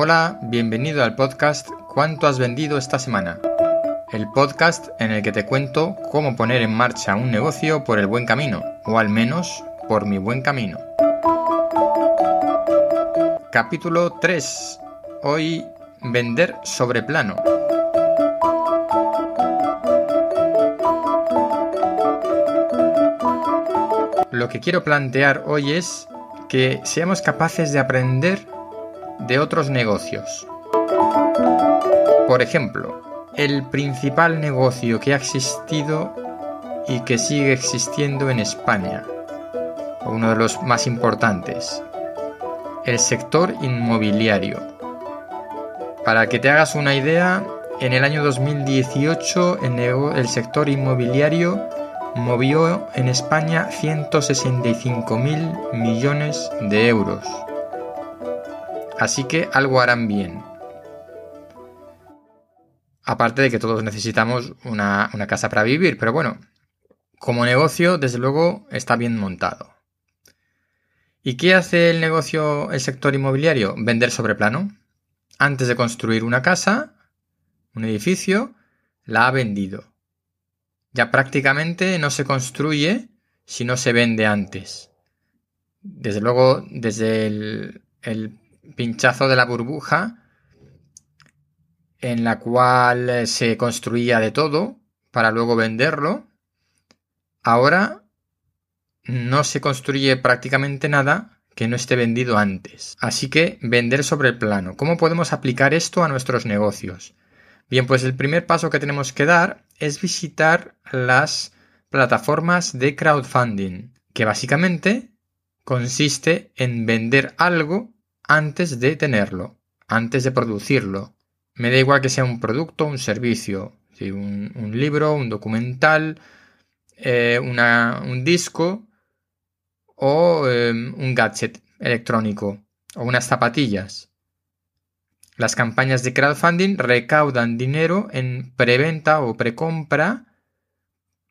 Hola, bienvenido al podcast ¿Cuánto has vendido esta semana? El podcast en el que te cuento cómo poner en marcha un negocio por el buen camino, o al menos por mi buen camino. Capítulo 3. Hoy vender sobre plano. Lo que quiero plantear hoy es que seamos capaces de aprender de otros negocios. Por ejemplo, el principal negocio que ha existido y que sigue existiendo en España, uno de los más importantes, el sector inmobiliario. Para que te hagas una idea, en el año 2018 el sector inmobiliario movió en España 165 mil millones de euros. Así que algo harán bien. Aparte de que todos necesitamos una, una casa para vivir, pero bueno, como negocio, desde luego, está bien montado. ¿Y qué hace el negocio, el sector inmobiliario? Vender sobre plano. Antes de construir una casa, un edificio, la ha vendido. Ya prácticamente no se construye si no se vende antes. Desde luego, desde el, el pinchazo de la burbuja, en la cual se construía de todo para luego venderlo, ahora no se construye prácticamente nada que no esté vendido antes. Así que vender sobre el plano. ¿Cómo podemos aplicar esto a nuestros negocios? Bien, pues el primer paso que tenemos que dar es visitar las plataformas de crowdfunding, que básicamente consiste en vender algo antes de tenerlo, antes de producirlo. Me da igual que sea un producto un servicio, un, libro, un documental, eh, un disco, o em, un gadget electrónico o unas zapatillas. Las campañas de crowdfunding recaudan dinero en preventa o precompra.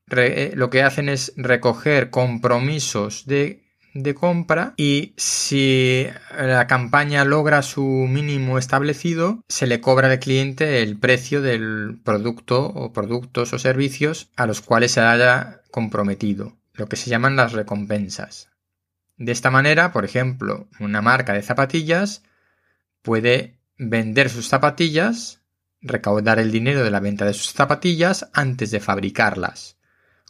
Eh, lo que hacen es recoger compromisos de, de compra y si la campaña logra su mínimo establecido, se le cobra al cliente el precio del producto o productos o servicios a los cuales se haya comprometido, lo que se llaman las recompensas. De esta manera, por ejemplo, una marca de zapatillas puede vender sus zapatillas, recaudar el dinero de la venta de sus zapatillas antes de fabricarlas,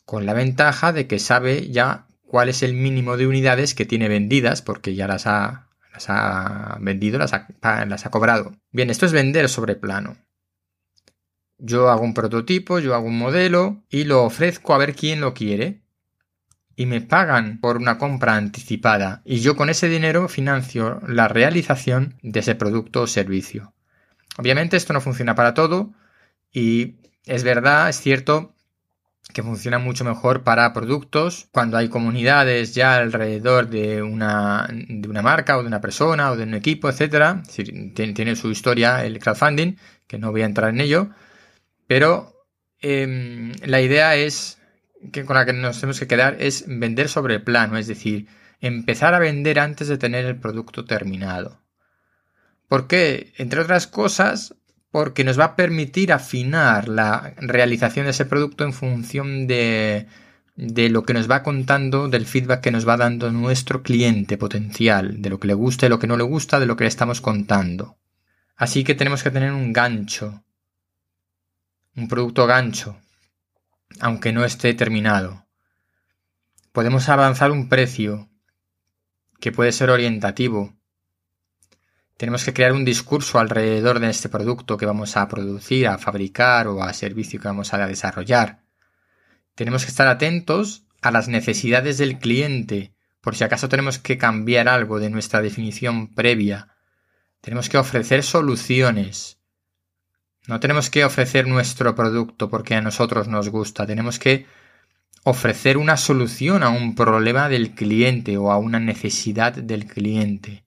con la ventaja de que sabe ya cuál es el mínimo de unidades que tiene vendidas porque ya las ha, vendido, las ha, las ha cobrado. Bien, esto es vender sobre plano. Yo hago un prototipo, yo hago un modelo y lo ofrezco a ver quién lo quiere y me pagan por una compra anticipada y yo con ese dinero financio la realización de ese producto o servicio. Obviamente esto no funciona para todo y es verdad, es cierto que funciona mucho mejor para productos cuando hay comunidades ya alrededor de una, de una marca o de una persona o de un equipo, etcétera. Tiene, su historia el crowdfunding, que no voy a entrar en ello, pero em, la idea es que con la que nos tenemos que quedar es vender sobre plano, es decir, empezar a vender antes de tener el producto terminado. ¿Por qué? Entre otras cosas, porque nos va a permitir afinar la realización de ese producto en función de, de lo que nos va contando, del feedback que nos va dando nuestro cliente potencial, de lo que le gusta y lo que no le gusta, de lo que le estamos contando. Así que tenemos que tener un gancho, un producto gancho, aunque no esté terminado. Podemos avanzar un precio que puede ser orientativo. Tenemos que crear un discurso alrededor de este producto que vamos a producir, a fabricar o a servicio que vamos a desarrollar. Tenemos que estar atentos a las necesidades del cliente, por si acaso tenemos que cambiar algo de nuestra definición previa. Tenemos que ofrecer soluciones no tenemos que ofrecer nuestro producto porque a nosotros nos gusta, tenemos que ofrecer una solución a un problema del cliente o a una necesidad del cliente.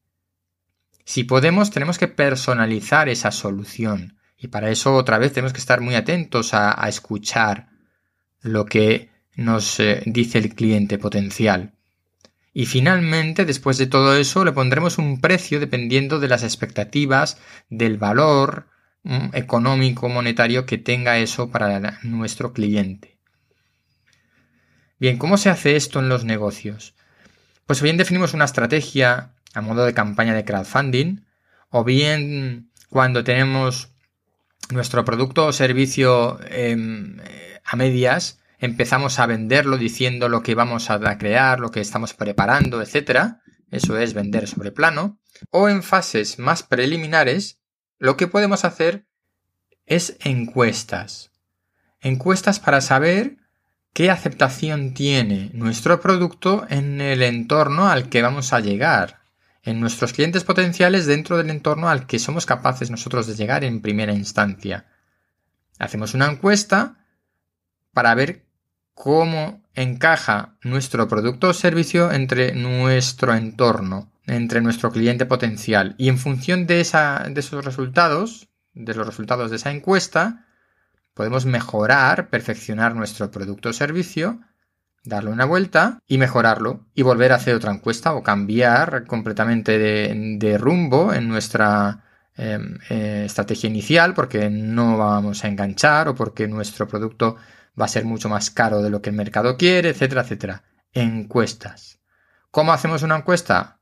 Si podemos, tenemos que personalizar esa solución. Y para eso otra vez tenemos que estar muy atentos a, escuchar lo que nos eh, dice el cliente potencial. Y finalmente, después de todo eso, le pondremos un precio dependiendo de las expectativas, del valor económico, monetario que tenga eso para nuestro cliente. Bien, ¿cómo se hace esto en los negocios? Pues bien definimos una estrategia a modo de campaña de crowdfunding, o bien cuando tenemos nuestro producto o servicio em, a medias, empezamos a venderlo diciendo lo que vamos a crear, lo que estamos preparando, etc. Eso es vender sobre plano. O en fases más preliminares, lo que podemos hacer es encuestas. Encuestas para saber qué aceptación tiene nuestro producto en el entorno al que vamos a llegar, en nuestros clientes potenciales dentro del entorno al que somos capaces nosotros de llegar en primera instancia. Hacemos una encuesta para ver cómo encaja nuestro producto o servicio entre nuestro entorno, entre nuestro cliente potencial. Y en función de, esos resultados, de los resultados de esa encuesta, podemos mejorar, perfeccionar nuestro producto o servicio, darle una vuelta y mejorarlo y volver a hacer otra encuesta o cambiar completamente de, rumbo en nuestra em, eh, estrategia inicial porque no vamos a enganchar o porque nuestro producto va a ser mucho más caro de lo que el mercado quiere, etcétera, etcétera. Encuestas. ¿Cómo hacemos una encuesta?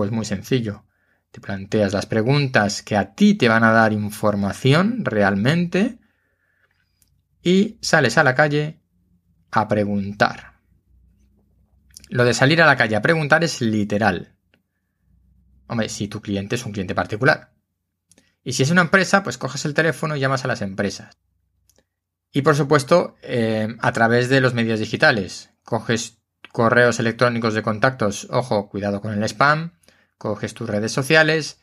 Pues muy sencillo. Te planteas las preguntas que a ti te van a dar información realmente y sales a la calle a preguntar. Lo de salir a la calle a preguntar es literal. Hombre, si tu cliente es un cliente particular. Y si es una empresa, pues coges el teléfono y llamas a las empresas. Y por supuesto, eh, a través de los medios digitales. Coges correos electrónicos de contactos, ojo, cuidado con el spam, coges tus redes sociales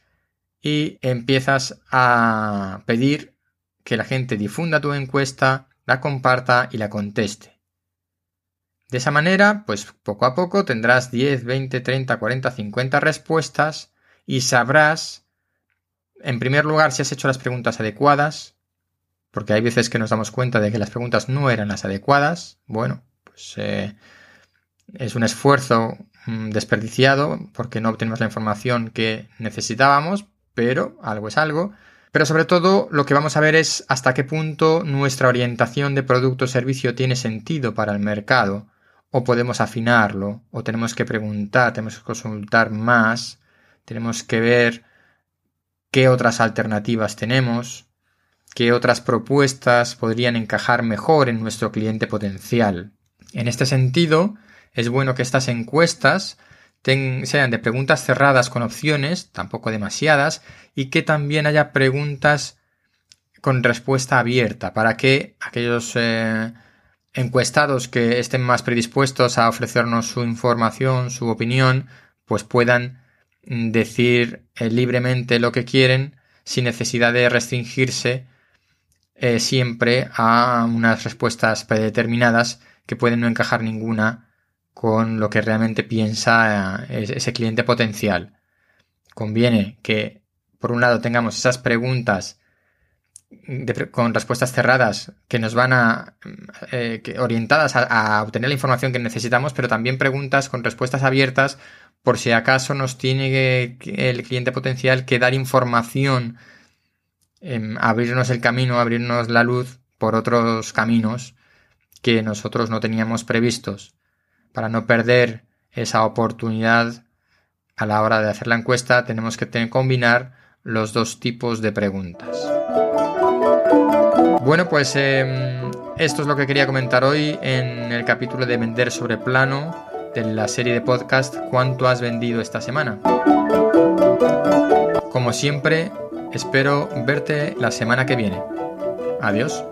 y empiezas a pedir que la gente difunda tu encuesta, la comparta y la conteste. De esa manera, pues poco a poco tendrás 10, 20, 30, 40, 50 respuestas y sabrás, en primer lugar, si has hecho las preguntas adecuadas, porque hay veces que nos damos cuenta de que las preguntas no eran las adecuadas. Bueno, pues eh, es un esfuerzo desperdiciado porque no obtenemos la información que necesitábamos, pero algo es algo. Pero sobre todo lo que vamos a ver es hasta qué punto nuestra orientación de producto o servicio tiene sentido para el mercado, o podemos afinarlo, o tenemos que preguntar, tenemos que consultar más, tenemos que ver qué otras alternativas tenemos, qué otras propuestas podrían encajar mejor en nuestro cliente potencial. En este sentido, es bueno que estas encuestas sean de preguntas cerradas con opciones, tampoco demasiadas, y que también haya preguntas con respuesta abierta para que aquellos eh, encuestados que estén más predispuestos a ofrecernos su información, su opinión, pues puedan mm, decir eh, libremente lo que quieren sin necesidad de restringirse eh, siempre a unas respuestas predeterminadas que pueden no encajar ninguna con lo que realmente piensa eh, ese cliente potencial. Conviene que, por un lado, tengamos esas preguntas con respuestas cerradas que nos van a eh, orientadas a, obtener la información que necesitamos, pero también preguntas con respuestas abiertas por si acaso nos tiene el cliente potencial que dar información Em, abrirnos el camino, abrirnos la luz por otros caminos que nosotros no teníamos previstos, para no perder esa oportunidad a la hora de hacer la encuesta tenemos que combinar los dos tipos de preguntas. Bueno, pues em, esto es lo que quería comentar hoy en el capítulo de Vender sobre plano de la serie de podcast ¿Cuánto has vendido esta semana? Como siempre, Espero verte la semana que viene. Adiós.